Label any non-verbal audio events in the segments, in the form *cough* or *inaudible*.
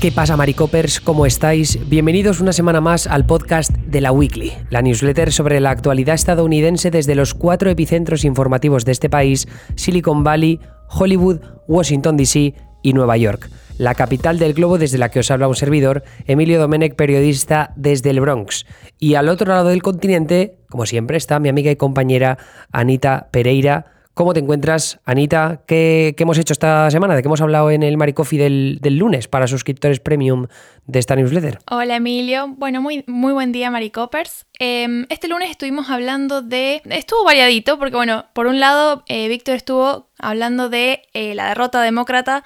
¿Qué pasa, Maricopers? ¿Cómo estáis? Bienvenidos una semana más al podcast de la Weekly, la newsletter sobre la actualidad estadounidense desde los cuatro epicentros informativos de este país, Silicon Valley, Hollywood, Washington, D.C. y Nueva York, la capital del globo desde la que os habla un servidor, Emilio Domenech, periodista desde el Bronx. Y al otro lado del continente, como siempre, está mi amiga y compañera Anita Pereira, ¿Cómo te encuentras, Anita? ¿Qué, hemos hecho esta semana? ¿De qué hemos hablado en el Maricofi del, del lunes para suscriptores premium de esta newsletter? Hola, Emilio. Bueno, muy, muy buen día, Maricopers. Em, este lunes estuvimos hablando de... Estuvo variadito porque, bueno, por un lado, eh, Víctor estuvo hablando de eh, la derrota demócrata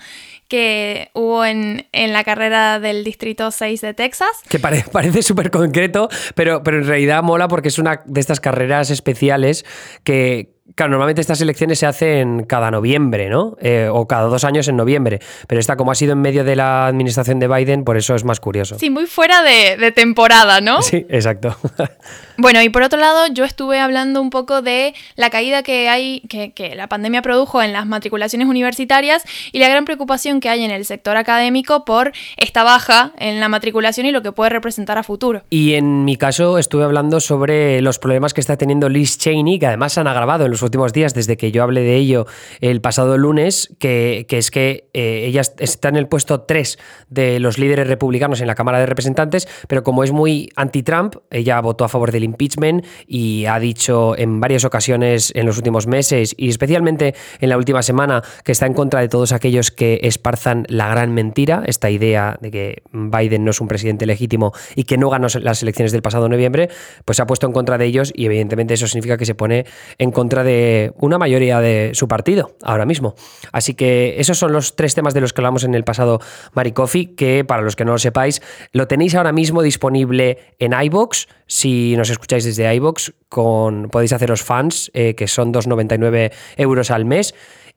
que hubo en, en, la carrera del Distrito 6 de Texas. Que *laughs* parece súper concreto, pero, pero en realidad mola porque es una de estas carreras especiales que, Claro, normalmente estas elecciones se hacen cada noviembre, ¿no? Eh, o cada dos años en noviembre. Pero esta, como ha sido en medio de la administración de Biden, por eso es más curioso. Sí, muy fuera de, temporada, ¿no? Sí, exacto. *laughs* bueno, y por otro lado, yo estuve hablando un poco de la caída que hay, que, que la pandemia produjo en las matriculaciones universitarias y la gran preocupación que hay en el sector académico por esta baja en la matriculación y lo que puede representar a futuro. Y en mi caso estuve hablando sobre los problemas que está teniendo Liz Cheney, que además se han agravado en los últimos días desde que yo hablé de ello el pasado lunes, que, es que eh, ella está en el puesto 3 de los líderes republicanos en la Cámara de Representantes, pero como es muy anti-Trump, ella votó a favor del impeachment y ha dicho en varias ocasiones en los últimos meses y especialmente en la última semana que está en contra de todos aquellos que esparzan la gran mentira, esta idea de que Biden no es un presidente legítimo y que no ganó las elecciones del pasado noviembre, pues se ha puesto en contra de ellos y evidentemente eso significa que se pone en contra de una mayoría de su partido ahora mismo. Así que esos son los tres temas de los que hablamos en el pasado Maricofi, que para los que no lo sepáis, lo tenéis ahora mismo disponible en iBox. Si nos escucháis desde iBox, con, podéis haceros fans, eh, que son 2,99 euros al mes.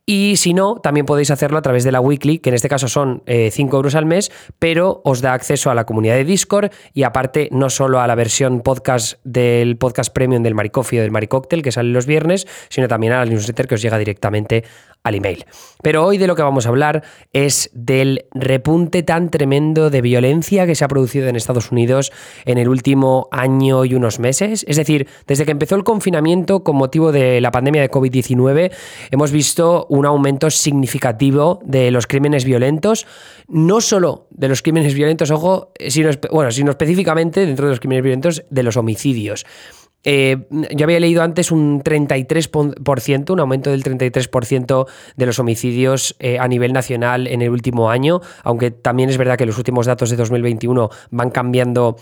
Y si no, también podéis hacerlo a través de la Weekly, que en este caso son 5 eh, euros al mes, pero os da acceso a la comunidad de Discord y aparte no solo a la versión podcast del podcast premium del Maricoffee o del Maricóctel que sale los viernes, sino también a la newsletter que os llega directamente al email. Pero hoy de lo que vamos a hablar es del repunte tan tremendo de violencia que se ha producido en Estados Unidos en el último año y unos meses. Es decir, desde que empezó el confinamiento con motivo de la pandemia de COVID-19, hemos visto un aumento significativo de los crímenes violentos, no solo de los crímenes violentos, ojo, sino, bueno, sino específicamente dentro de los crímenes violentos de los homicidios. Eh, yo había leído antes un 33%, un aumento del 33% de los homicidios eh, a nivel nacional en el último año, aunque también es verdad que los últimos datos de 2021 van cambiando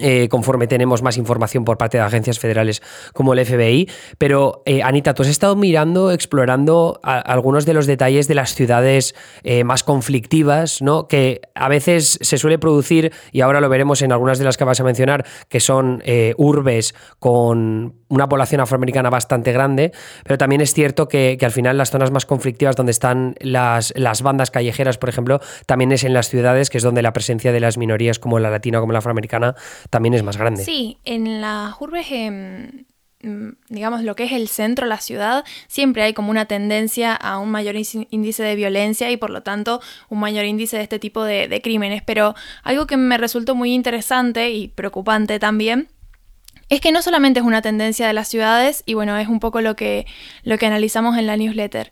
eh, conforme tenemos más información por parte de agencias federales como el FBI. Pero, eh, Anita, tú has estado mirando, explorando algunos de los detalles de las ciudades eh, más conflictivas, ¿no? Que a veces se suele producir, y ahora lo veremos en algunas de las que vas a mencionar, que son urbes con una población afroamericana bastante grande, pero también es cierto que, al final las zonas más conflictivas donde están las, bandas callejeras, por ejemplo, también es en las ciudades, que es donde la presencia de las minorías como la latina o como la afroamericana también es más grande. Sí, en las urbes, em, digamos, lo que es el centro, la ciudad, siempre hay como una tendencia a un mayor índice de violencia y por lo tanto un mayor índice de este tipo de, de crímenes. Pero algo que me resultó muy interesante y preocupante también es que no solamente es una tendencia de las ciudades, y bueno, es un poco lo que, lo que analizamos en la newsletter.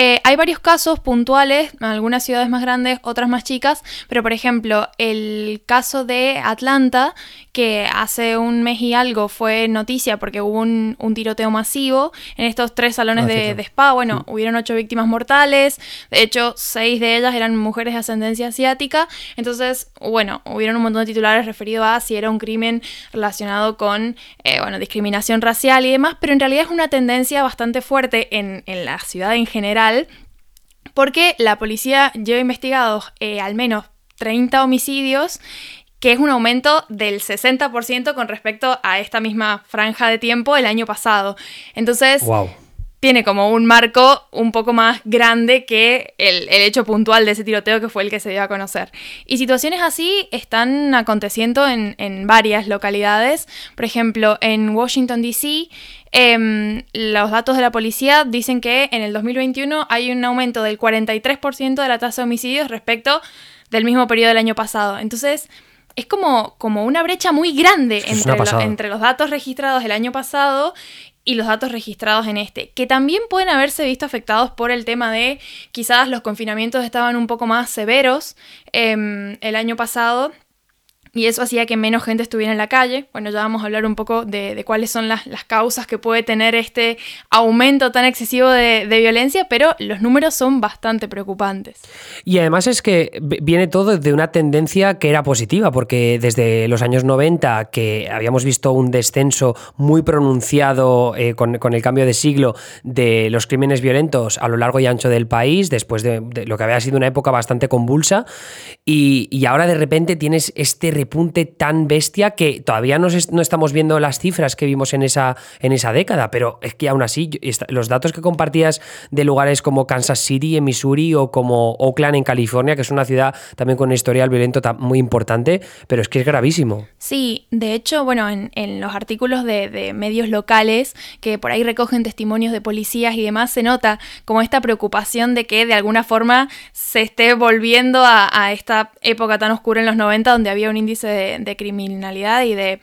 Eh, hay varios casos puntuales, algunas ciudades más grandes, otras más chicas, pero por ejemplo, el caso de Atlanta, que hace un mes y algo fue noticia porque hubo un, tiroteo masivo en estos tres salones ah, de, spa. Bueno, mm. hubieron ocho víctimas mortales, de hecho, seis de ellas eran mujeres de ascendencia asiática. Entonces, bueno, hubieron un montón de titulares referidos a si era un crimen relacionado con, eh, bueno, discriminación racial y demás, pero en realidad es una tendencia bastante fuerte en, en la ciudad en general porque la policía lleva investigados eh, al menos 30 homicidios, que es un aumento del 60% con respecto a esta misma franja de tiempo el año pasado. Entonces, tiene como un marco un poco más grande que el, hecho puntual de ese tiroteo que fue el que se dio a conocer. Y situaciones así están aconteciendo en, en varias localidades. Por ejemplo, en Washington, D.C., Em, los datos de la policía dicen que en el 2021 hay un aumento del 43% de la tasa de homicidios respecto del mismo periodo del año pasado. Entonces, es como, como una brecha muy grande entre, entre los datos registrados el año pasado y los datos registrados en este, que también pueden haberse visto afectados por el tema de quizás los confinamientos estaban un poco más severos em, el año pasado y eso hacía que menos gente estuviera en la calle. Bueno, ya vamos a hablar un poco de, cuáles son las, causas que puede tener este aumento tan excesivo de, violencia, pero los números son bastante preocupantes. Y además es que viene todo de una tendencia que era positiva, porque desde los años 90, que habíamos visto un descenso muy pronunciado eh, con, el cambio de siglo de los crímenes violentos a lo largo y ancho del país, después de, lo que había sido una época bastante convulsa, y, y ahora de repente tienes este repunte tan bestia que todavía no, no, estamos viendo las cifras que vimos en esa, en esa década, pero es que aún así los datos que compartías de lugares como Kansas City en Missouri o como Oakland en California, que es una ciudad también con un historial violento muy importante, pero es que es gravísimo. Sí, de hecho, bueno, en, los artículos de, medios locales que por ahí recogen testimonios de policías y demás, se nota como esta preocupación de que de alguna forma se esté volviendo a, a esta época tan oscura en los 90 donde había un índice de, criminalidad y de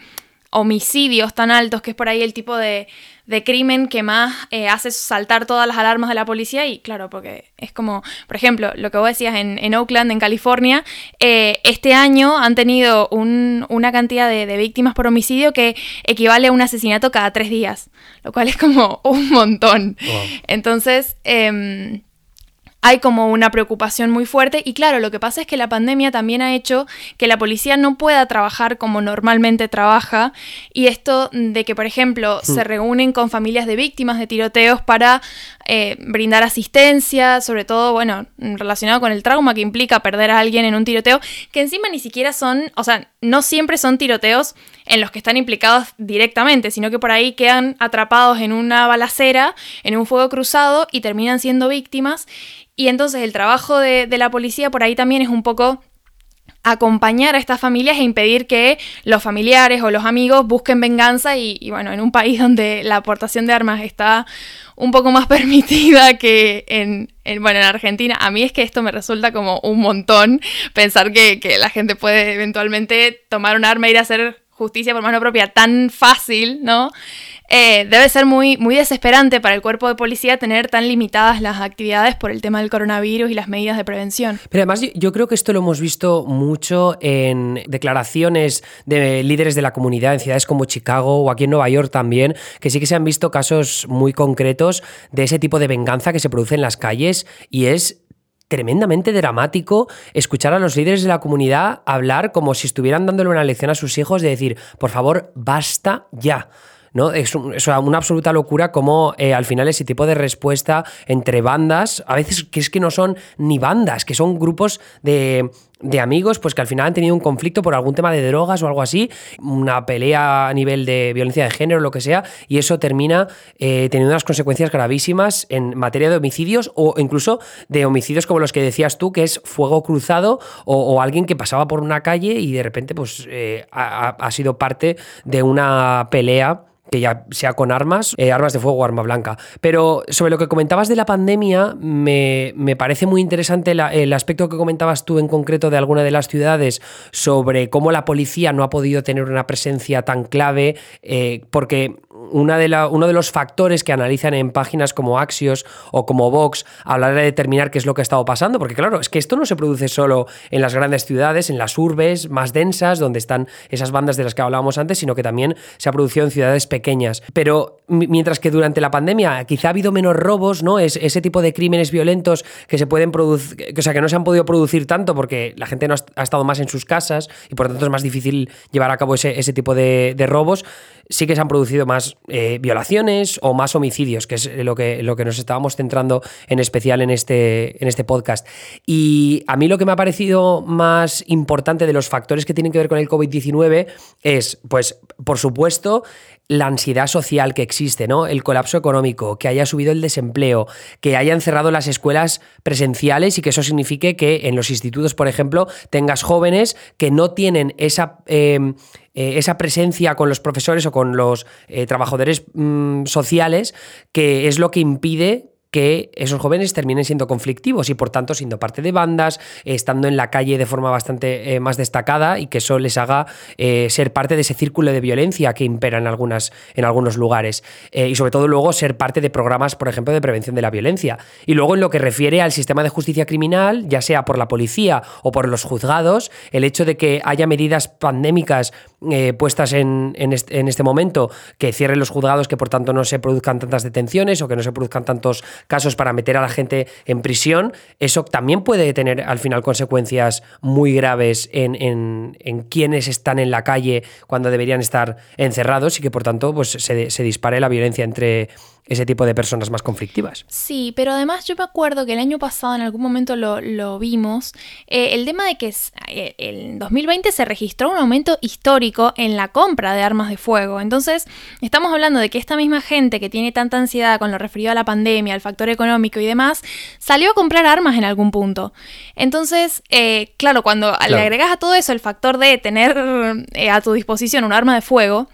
homicidios tan altos, que es por ahí el tipo de, crimen que más eh, hace saltar todas las alarmas de la policía. Y claro, porque es como, por ejemplo, lo que vos decías en, Oakland, en California, eh, este año han tenido una cantidad de, víctimas por homicidio que equivale a un asesinato cada tres días, lo cual es como un montón. Entonces... Em, hay como una preocupación muy fuerte y claro, lo que pasa es que la pandemia también ha hecho que la policía no pueda trabajar como normalmente trabaja y esto de que, por ejemplo, hmm. se reúnen con familias de víctimas de tiroteos para eh, brindar asistencia, sobre todo, bueno, relacionado con el trauma que implica perder a alguien en un tiroteo, que encima ni siquiera son, o sea, no siempre son tiroteos en los que están implicados directamente, sino que por ahí quedan atrapados en una balacera, en un fuego cruzado y terminan siendo víctimas. Y entonces el trabajo de, la policía por ahí también es un poco acompañar a estas familias e impedir que los familiares o los amigos busquen venganza y, bueno, en un país donde la aportación de armas está un poco más *laughs* permitida que en, bueno, en Argentina, a mí es que esto me resulta como un montón pensar que, que la gente puede eventualmente tomar un arma e ir a hacer justicia por mano propia tan fácil, ¿no? Eh, debe ser muy, muy desesperante para el cuerpo de policía tener tan limitadas las actividades por el tema del coronavirus y las medidas de prevención. Pero además yo creo que esto lo hemos visto mucho en declaraciones de líderes de la comunidad en ciudades como Chicago o aquí en Nueva York también, que sí que se han visto casos muy concretos de ese tipo de venganza que se produce en las calles y es tremendamente dramático escuchar a los líderes de la comunidad hablar como si estuvieran dándole una lección a sus hijos de decir, por favor, basta ya. ¿no? Es, una absoluta locura como eh, al final ese tipo de respuesta entre bandas, a veces que es que no son ni bandas, que son grupos de, de amigos, pues que al final han tenido un conflicto por algún tema de drogas o algo así, una pelea a nivel de violencia de género, lo que sea, y eso termina eh, teniendo unas consecuencias gravísimas en materia de homicidios o incluso de homicidios como los que decías tú, que es fuego cruzado o, alguien que pasaba por una calle y de repente pues eh, ha sido parte de una pelea que ya sea con armas, eh, armas de fuego o arma blanca. Pero sobre lo que comentabas de la pandemia, me, parece muy interesante el aspecto que comentabas tú en concreto de alguna de las ciudades sobre cómo la policía no ha podido tener una presencia tan clave, eh, porque una de uno de los factores que analizan en páginas como Axios o como Vox a la hora de determinar qué es lo que ha estado pasando, porque claro, es que esto no se produce solo en las grandes ciudades, en las urbes más densas, donde están esas bandas de las que hablábamos antes, sino que también se ha producido en ciudades pequeñas. Pero mientras que durante la pandemia quizá ha habido menos robos, ¿no? Es, ese tipo de crímenes violentos que se pueden producir, o sea, que no se han podido producir tanto porque la gente no ha, estado más en sus casas y por tanto es más difícil llevar a cabo ese, ese tipo de robos, sí que se han producido más eh, violaciones o más homicidios, que es lo que, lo que nos estábamos centrando en especial en este, en este podcast. Y a mí lo que me ha parecido más importante de los factores que tienen que ver con el COVID-19 es, pues, por supuesto, la ansiedad social que existe, ¿no? El colapso económico, que haya subido el desempleo, que hayan cerrado las escuelas presenciales y que eso signifique que en los institutos, por ejemplo, tengas jóvenes que no tienen esa, em, eh, esa presencia con los profesores o con los eh, trabajadores mm, sociales, que es lo que impide que esos jóvenes terminen siendo conflictivos y por tanto siendo parte de bandas, estando en la calle de forma bastante eh, más destacada y que eso les haga ser parte de ese círculo de violencia que impera en, algunas, en algunos lugares. Y sobre todo luego ser parte de programas, por ejemplo, de prevención de la violencia. Y luego en lo que refiere al sistema de justicia criminal, ya sea por la policía o por los juzgados, el hecho de que haya medidas pandémicas puestas en, en, este, momento que cierren los juzgados, que por tanto no se produzcan tantas detenciones o que no se produzcan tantos casos para meter a la gente en prisión, eso también puede tener al final consecuencias muy graves en, en, quienes están en la calle cuando deberían estar encerrados y que por tanto pues, se dispare la violencia entre ese tipo de personas más conflictivas. Sí, pero además yo me acuerdo que el año pasado en algún momento lo, vimos, eh, el tema de que eh, en 2020 se registró un aumento histórico en la compra de armas de fuego. Entonces, estamos hablando de que esta misma gente que tiene tanta ansiedad con lo referido a la pandemia, al factor económico y demás, salió a comprar armas en algún punto. Entonces, eh, claro, cuando le agregas a todo eso el factor de tener a tu disposición un arma de fuego,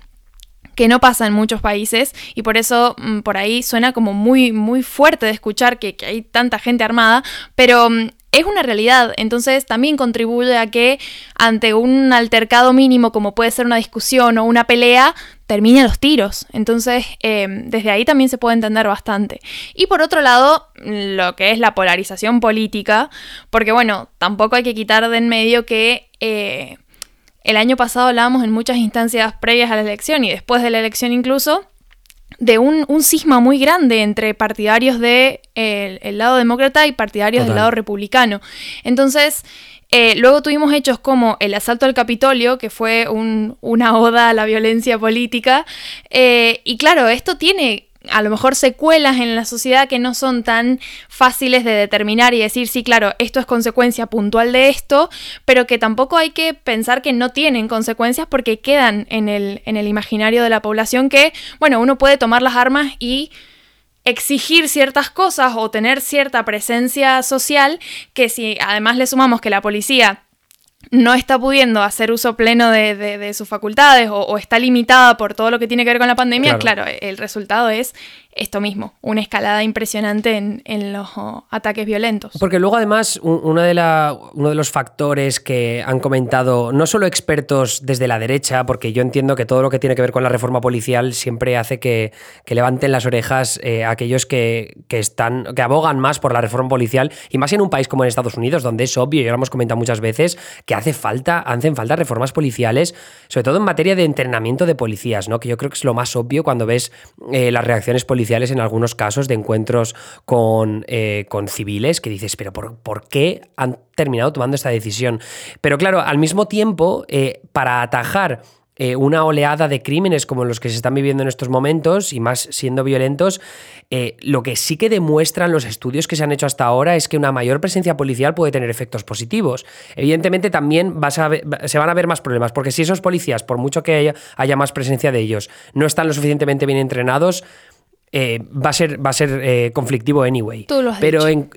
que no pasa en muchos países y por eso mm, por ahí suena como muy, muy fuerte de escuchar que, hay tanta gente armada, pero mm, es una realidad, entonces también contribuye a que ante un altercado mínimo como puede ser una discusión o una pelea, termine los tiros. Entonces, em, desde ahí también se puede entender bastante. Y por otro lado, lo que es la polarización política, porque bueno, tampoco hay que quitar de en medio que... Eh, el año pasado hablábamos en muchas instancias previas a la elección y después de la elección incluso de un, un cisma muy grande entre partidarios del de, el lado demócrata y partidarios del lado republicano. Entonces, eh, luego tuvimos hechos como el asalto al Capitolio, que fue una oda a la violencia política. Eh, y claro, esto tiene a lo mejor secuelas en la sociedad que no son tan fáciles de determinar y decir, sí, claro, esto es consecuencia puntual de esto, pero que tampoco hay que pensar que no tienen consecuencias porque quedan en el, en el imaginario de la población que, bueno, uno puede tomar las armas y exigir ciertas cosas o tener cierta presencia social que si además le sumamos que la policía no está pudiendo hacer uso pleno de, sus facultades o, está limitada por todo lo que tiene que ver con la pandemia, claro el resultado es esto mismo, una escalada impresionante en, los ataques violentos. Porque luego además uno de, la, uno de los factores que han comentado no solo expertos desde la derecha, porque yo entiendo que todo lo que tiene que ver con la reforma policial siempre hace que, levanten las orejas eh, aquellos que, están, que abogan más por la reforma policial, y más en un país como en Estados Unidos, donde es obvio, y ahora hemos comentado muchas veces, que hace falta, hacen falta reformas policiales, sobre todo en materia de entrenamiento de policías, ¿no? que yo creo que es lo más obvio cuando ves eh, las reacciones policiales en algunos casos de encuentros con, eh, con civiles que dices, pero por, por, qué han terminado tomando esta decisión? Pero claro, al mismo tiempo, eh, para atajar eh, una oleada de crímenes como los que se están viviendo en estos momentos y más siendo violentos, lo que sí que demuestran los estudios que se han hecho hasta ahora es que una mayor presencia policial puede tener efectos positivos. Evidentemente también se van a ver más problemas, porque si esos policías, por mucho que haya más presencia de ellos, no están lo suficientemente bien entrenados, eh, va a ser, va a ser eh, conflictivo anyway. Pero en,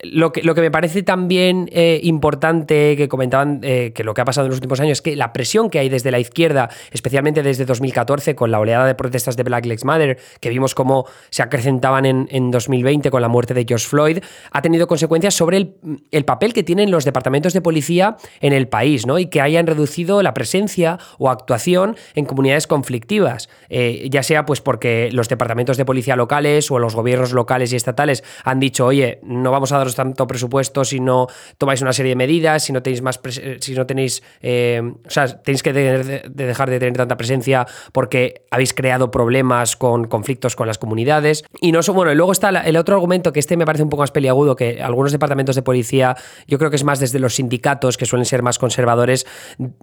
lo que, lo que me parece también eh, importante que comentaban eh, que lo que ha pasado en los últimos años es que la presión que hay desde la izquierda, especialmente desde 2014 con la oleada de protestas de Black Lives Matter, que vimos cómo se acrecentaban en, en 2020 con la muerte de George Floyd, ha tenido consecuencias sobre el, el, papel que tienen los departamentos de policía en el país, ¿no? Y que hayan reducido la presencia o actuación en comunidades conflictivas, eh, ya sea pues porque los departamentos de policía locales o los gobiernos locales y estatales han dicho, oye, no vamos a dar tanto presupuesto si no tomáis una serie de medidas, si no tenéis más eh, si no tenéis eh, o sea, tenéis que dejar de tener tanta presencia porque habéis creado problemas con conflictos con las comunidades. Y no bueno, y luego está el otro argumento que este me parece un poco más peliagudo, que algunos departamentos de policía, yo creo que es más desde los sindicatos, que suelen ser más conservadores,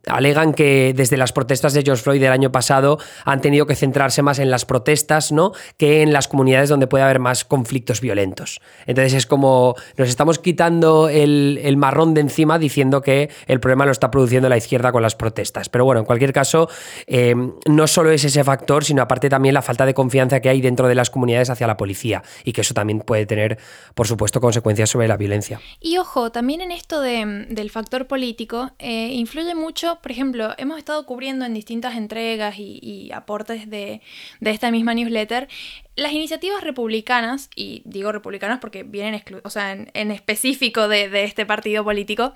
alegan que desde las protestas de George Floyd del año pasado han tenido que centrarse más en las protestas, ¿no? Que en las comunidades donde puede haber más conflictos violentos. Entonces es como nos estamos quitando el, marrón de encima diciendo que el problema lo está produciendo la izquierda con las protestas. Pero bueno, en cualquier caso, eh, no solo es ese factor, sino aparte también la falta de confianza que hay dentro de las comunidades hacia la policía y que eso también puede tener, por supuesto, consecuencias sobre la violencia. Y ojo, también en esto del factor político, eh, influye mucho, por ejemplo, hemos estado cubriendo en distintas entregas y, aportes de, de esta misma newsletter las iniciativas republicanas, y digo republicanas porque vienen o en, específico de este partido político,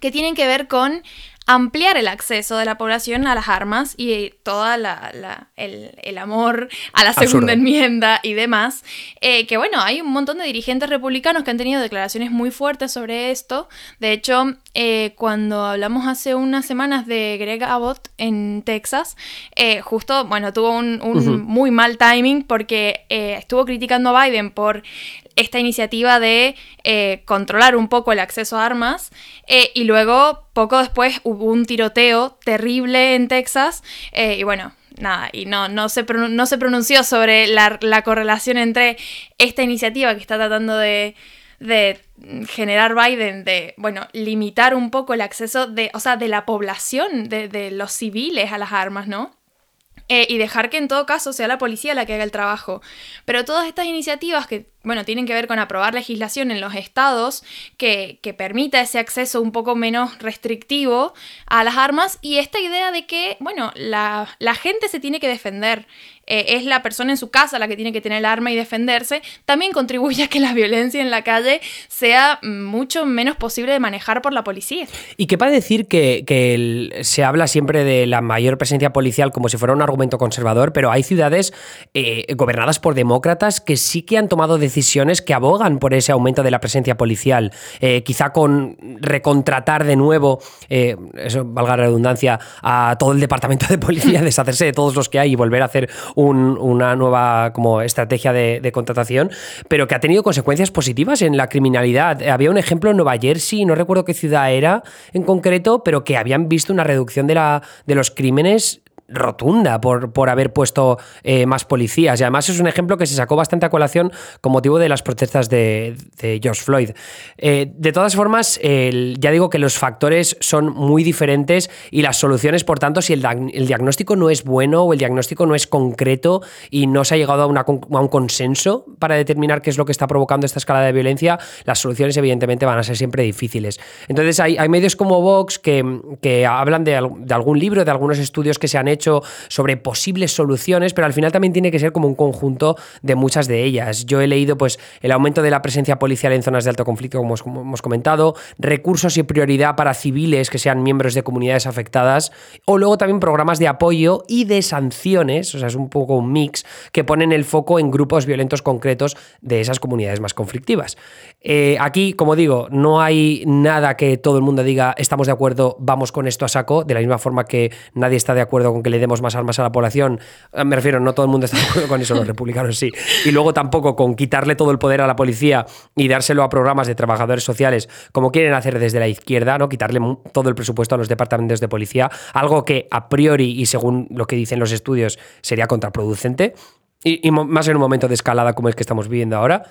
que tienen que ver con ampliar el acceso de la población a las armas y todo la, el, amor a la segunda enmienda y demás. Eh, que bueno, hay un montón de dirigentes republicanos que han tenido declaraciones muy fuertes sobre esto. De hecho, eh, cuando hablamos hace unas semanas de Greg Abbott en Texas, eh, justo, bueno, tuvo un, muy mal timing porque estuvo criticando a Biden por esta iniciativa de controlar un poco el acceso a armas y luego poco después hubo un tiroteo terrible en Texas eh, y bueno, nada, y no, no, se, no se pronunció sobre la, correlación entre esta iniciativa que está tratando de, generar Biden, de, bueno, limitar un poco el acceso de, o sea, de la población, de, de los civiles a las armas, ¿no? Eh, y dejar que en todo caso sea la policía la que haga el trabajo. Pero todas estas iniciativas que, bueno, tienen que ver con aprobar legislación en los estados que, permita ese acceso un poco menos restrictivo a las armas y esta idea de que, bueno, la, la gente se tiene que defender eh, es la persona en su casa la que tiene que tener el arma y defenderse, también contribuye a que la violencia en la calle sea mucho menos posible de manejar por la policía. Y que para decir que, se habla siempre de la mayor presencia policial como si fuera un argumento conservador, pero hay ciudades eh, gobernadas por demócratas que sí que han tomado decisiones que abogan por ese aumento de la presencia policial, eh, quizá con recontratar de nuevo, eso valga la redundancia, a todo el departamento de policía, *laughs* deshacerse de todos los que hay y volver a hacer una nueva como estrategia de, contratación, pero que ha tenido consecuencias positivas en la criminalidad. Había un ejemplo en Nueva Jersey, no recuerdo qué ciudad era en concreto, pero que habían visto una reducción de, la, de los crímenes rotunda por, por haber puesto eh, más policías. Y además es un ejemplo que se sacó bastante a colación con motivo de las protestas de, George Floyd. Eh, de todas formas, ya digo que los factores son muy diferentes y las soluciones, por tanto, si el, diagnóstico no es bueno o el diagnóstico no es concreto y no se ha llegado a, un consenso para determinar qué es lo que está provocando esta escalada de violencia, las soluciones evidentemente van a ser siempre difíciles. Entonces hay, medios como Vox que, que hablan de, de algún libro, de algunos estudios que se han hecho hecho sobre posibles soluciones, pero al final también tiene que ser como un conjunto de muchas de ellas. Yo he leído pues el aumento de la presencia policial en zonas de alto conflicto, como hemos comentado, recursos y prioridad para civiles que sean miembros de comunidades afectadas, o luego también programas de apoyo y de sanciones, o sea, es un poco un mix, que ponen el foco en grupos violentos concretos de esas comunidades más conflictivas. Eh, aquí, como digo, no hay nada que todo el mundo diga estamos de acuerdo, vamos con esto a saco, de la misma forma que nadie está de acuerdo con que le demos más armas a la población. Eh, me refiero, no todo el mundo está de acuerdo con eso, los *laughs* republicanos sí. Y luego tampoco con quitarle todo el poder a la policía y dárselo a programas de trabajadores sociales, como quieren hacer desde la izquierda, ¿no? Quitarle todo el presupuesto a los departamentos de policía, algo que a priori y según lo que dicen los estudios sería contraproducente. y, más en un momento de escalada como el que estamos viviendo ahora.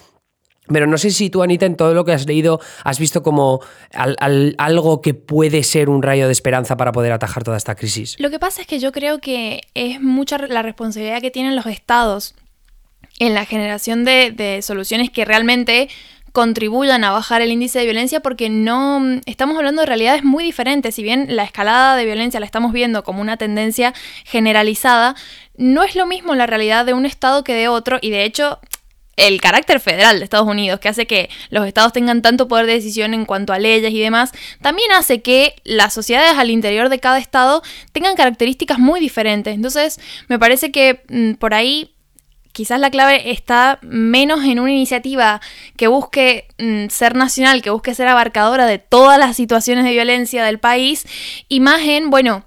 Pero no sé si tú, Anita, en todo lo que has leído, has visto como algo que puede ser un rayo de esperanza para poder atajar toda esta crisis. Lo que pasa es que yo creo que es mucha la responsabilidad que tienen los estados en la generación de, soluciones que realmente contribuyan a bajar el índice de violencia porque no estamos hablando de realidades muy diferentes. Si bien la escalada de violencia la estamos viendo como una tendencia generalizada, no es lo mismo la realidad de un estado que de otro y de hecho el carácter federal de Estados Unidos, que hace que los estados tengan tanto poder de decisión en cuanto a leyes y demás, también hace que las sociedades al interior de cada estado tengan características muy diferentes. Entonces, me parece que mm, por ahí quizás la clave está menos en una iniciativa que busque mm, ser nacional, que busque ser abarcadora de todas las situaciones de violencia del país, y más en, bueno,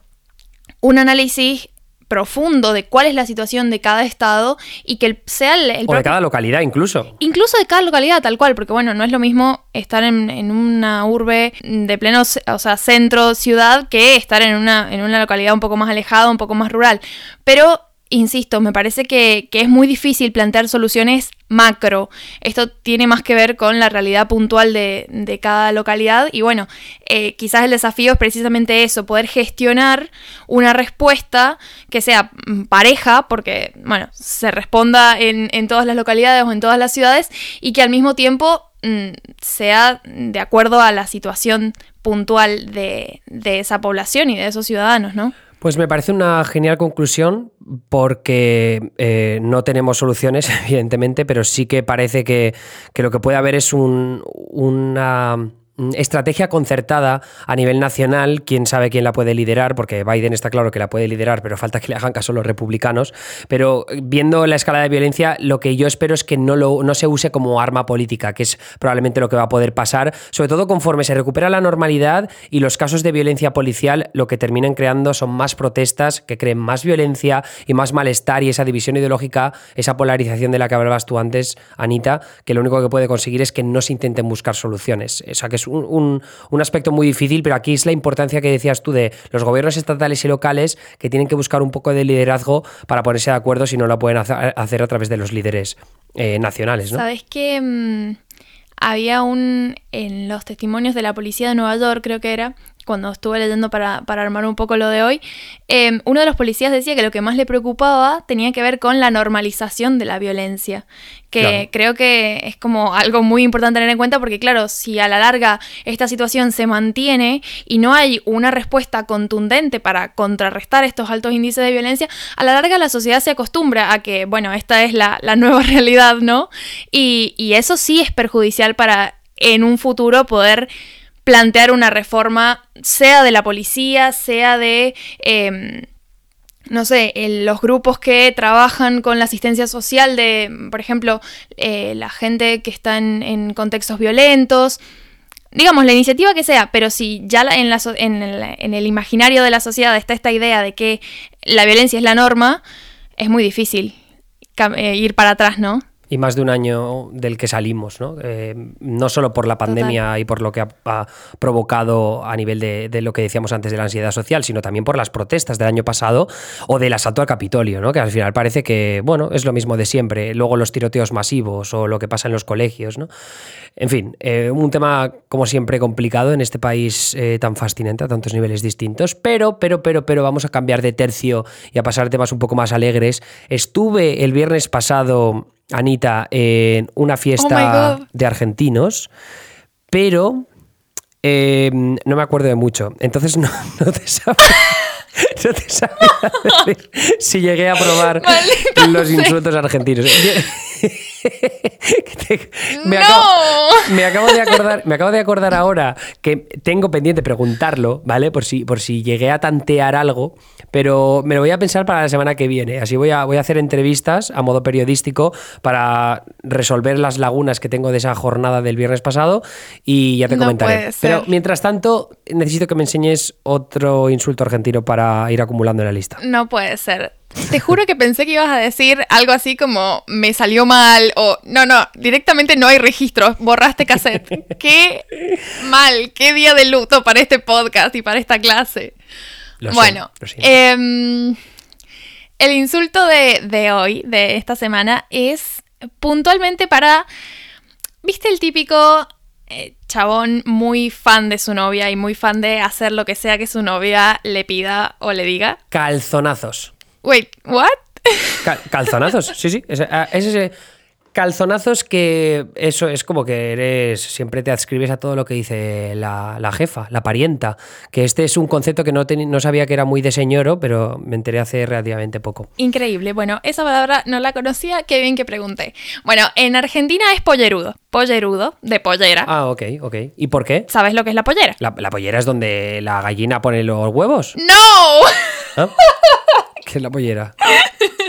un análisis profundo de cuál es la situación de cada estado y que sea el... o de cada localidad incluso. Incluso de cada localidad, tal cual, porque bueno, no es lo mismo estar en, una urbe de pleno, o sea, centro, ciudad, que estar en una, en una localidad un poco más alejada, un poco más rural. Pero insisto, me parece que, es muy difícil plantear soluciones macro. Esto tiene más que ver con la realidad puntual de, cada localidad y bueno, eh, quizás el desafío es precisamente eso, poder gestionar una respuesta que sea mm, pareja, porque bueno, se responda en, en todas las localidades o en todas las ciudades y que al mismo tiempo mm, sea de acuerdo a la situación puntual de, de esa población y de esos ciudadanos, ¿no? Pues me parece una genial conclusión porque eh, no tenemos soluciones, *laughs* evidentemente, pero sí que parece que, que lo que puede haber es un, una estrategia concertada a nivel nacional, quién sabe quién la puede liderar, porque Biden está claro que la puede liderar, pero falta que le hagan caso los republicanos. Pero eh, viendo la escala de violencia, lo que yo espero es que no, lo, no se use como arma política, que es probablemente lo que va a poder pasar, sobre todo conforme se recupera la normalidad y los casos de violencia policial lo que terminan creando son más protestas que creen más violencia y más malestar y esa división ideológica, esa polarización de la que hablabas tú antes, Anita, que lo único que puede conseguir es que no se intenten buscar soluciones. O sea, que es un, aspecto muy difícil, pero aquí es la importancia que decías tú de los gobiernos estatales y locales que tienen que buscar un poco de liderazgo para ponerse de acuerdo si no lo pueden hacer a través de los líderes eh, nacionales. Sabes que mm, había un en los testimonios de la policía de Nueva York, creo que era, cuando estuve leyendo para, armar un poco lo de hoy, em, uno de los policías decía que lo que más le preocupaba tenía que ver con la normalización de la violencia, que creo que es como algo muy importante tener en cuenta porque claro, si a la larga esta situación se mantiene y no hay una respuesta contundente para contrarrestar estos altos índices de violencia, a la larga la sociedad se acostumbra a que, bueno, esta es la, nueva *laughs* realidad, ¿no? Y, y eso sí es perjudicial para en un futuro poder plantear una reforma, sea de la policía, sea de, em, no sé, los grupos que trabajan con la asistencia social de, por ejemplo, eh, la gente que está en, contextos violentos. Digamos, la iniciativa que sea, pero si ya en, la, en, el, en el imaginario de la sociedad está esta idea de que la violencia es la norma, es muy difícil eh, ir para atrás, ¿no? Y más de un año del que salimos, ¿no? Eh, no solo por la pandemia y por lo que ha, provocado a nivel de, lo que decíamos antes de la ansiedad social, sino también por las protestas del año pasado o del asalto al Capitolio, ¿no? Que al final parece que, bueno, es lo mismo de siempre. Luego los tiroteos masivos o lo que pasa en los colegios, ¿no? En fin, eh, un tema como siempre complicado en este país eh, tan fascinante a tantos niveles distintos, pero, pero, pero, pero vamos a cambiar de tercio y a pasar temas un poco más alegres. Estuve el viernes pasado Anita en una fiesta oh de argentinos, pero eh, no me acuerdo de mucho. Entonces *laughs* no, te sabía, no te decir *laughs* si llegué a probar los insultos argentinos. *laughs* me, acabo, de acordar, me acabo de acordar ahora que tengo pendiente preguntarlo, ¿vale? Por si, por si llegué a tantear algo, pero me lo voy a pensar para la semana que viene. Así voy a, voy a hacer entrevistas a modo periodístico para resolver las lagunas que tengo de esa jornada del viernes pasado y ya te comentaré. Pero mientras tanto, necesito que me enseñes otro insulto argentino para ir acumulando en la lista. No puede ser. Te juro que pensé que ibas a decir algo así como me salió mal o no, no, directamente no hay registro, borraste cassette. *laughs* qué mal, qué día de luto para este podcast y para esta clase. Bueno, em, el insulto de, hoy, de esta semana, es puntualmente para, viste el típico eh, chabón muy fan de su novia y muy fan de hacer lo que sea que su novia le pida o le diga. Calzonazos. Wait, what? calzonazos, sí, sí. Es, ah, ese calzonazos que eso es como que eres siempre te adscribes a todo lo que dice la, jefa, la parienta, que este es un concepto que no, no sabía que era muy de señoro, pero me enteré hace relativamente poco. Increíble, bueno, esa palabra no la conocía, qué bien que pregunté. Bueno, en Argentina es pollerudo, pollerudo, de pollera. Ah, ok, ok. ¿Y por qué? ¿Sabes lo que es la pollera? La, pollera es donde la gallina pone los huevos. ¡No! ¿Ah? *laughs* ¿Qué es la pollera? *laughs*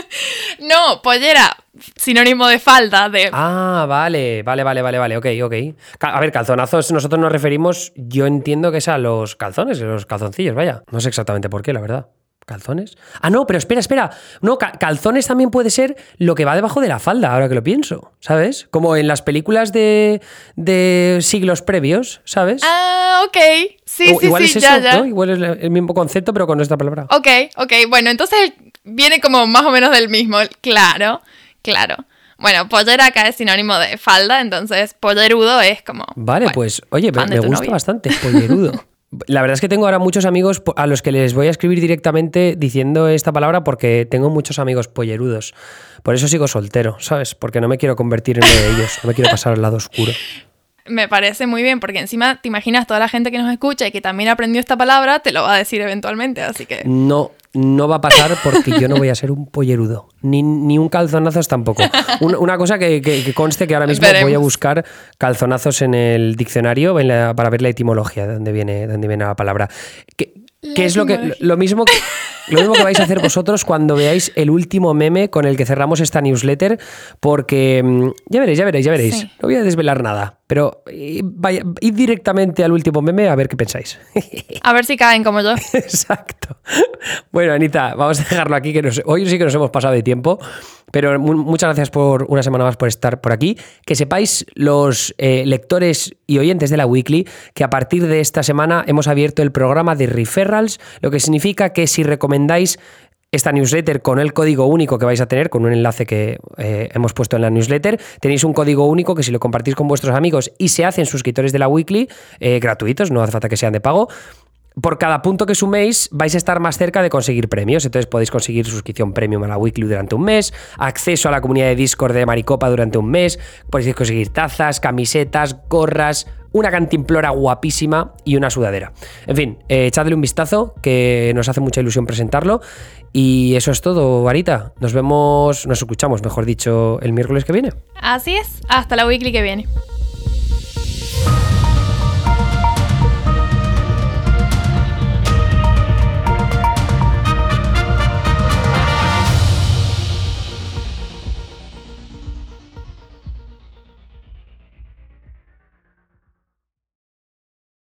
no, pollera, sinónimo de falda. De... Ah, vale, vale, vale, vale, vale, ok, ok. A ver, calzonazos, nosotros nos referimos, yo entiendo que es a los calzones, los calzoncillos, vaya. No sé exactamente por qué, la verdad. ¿Calzones? Ah, no, pero espera, espera. No, calzones también puede ser lo que va debajo de la falda, ahora que lo pienso, ¿sabes? Como en las películas de, de siglos previos, ¿sabes? Ah, ok. Sí, sí, igual sí, es eso, Igual es el mismo concepto, pero con nuestra palabra. Ok, ok. Bueno, entonces viene como más o menos del mismo. Claro, claro. Bueno, pollera acá es sinónimo de falda, entonces pollerudo es como. Vale, pues, oye, me, gusta bastante, pollerudo. *laughs* La verdad es que tengo ahora muchos amigos a los que les voy a escribir directamente diciendo esta palabra porque tengo muchos amigos pollerudos. Por eso sigo soltero, ¿sabes? Porque no me quiero convertir en uno de ellos, no me quiero pasar al lado oscuro. *laughs* Me parece muy bien, porque encima te imaginas toda la gente que nos escucha y que también aprendió esta palabra, te lo va a decir eventualmente, así que... No, no va a pasar porque yo no voy a ser un pollerudo, ni, ni un calzonazos tampoco. Una, una cosa que, que- que conste que ahora mismo voy a buscar calzonazos en el diccionario en la- para ver la etimología de dónde viene, de dónde viene la palabra. ¿Qué, La qué es lo que lo mismo que lo mismo que vais a hacer vosotros cuando veáis el último meme con el que cerramos esta newsletter? Porque mm, ya veréis, ya veréis, ya veréis. Sí. No voy a desvelar nada, pero eh, vaya, id directamente al último meme a ver qué pensáis. A ver si caen como yo. *laughs* Exacto. Bueno, Anita, vamos a dejarlo aquí, que nos- hoy sí que nos hemos pasado de tiempo, pero mu- muchas gracias por una semana más por estar por aquí. Que sepáis los eh, lectores y oyentes de la Weekly que a partir de esta semana hemos abierto el programa de referrals, lo que significa que si recomendáis esta newsletter con el código único que vais a tener, con un enlace que eh, hemos puesto en la newsletter. Tenéis un código único que si lo compartís con vuestros amigos y se hacen suscriptores de la Weekly, eh, gratuitos, no hace falta que sean de pago, por cada punto que suméis vais a estar más cerca de conseguir premios. Entonces podéis conseguir suscripción premium a la Weekly durante un mes, acceso a la comunidad de Discord de Maricopa durante un mes, podéis conseguir tazas, camisetas, gorras, una cantimplora guapísima y una sudadera. En fin, eh, echadle un vistazo, que nos hace mucha ilusión presentarlo. Y eso es todo, Varita. Nos vemos, nos escuchamos, mejor dicho, el miércoles que viene. Así es, hasta la weekly que viene.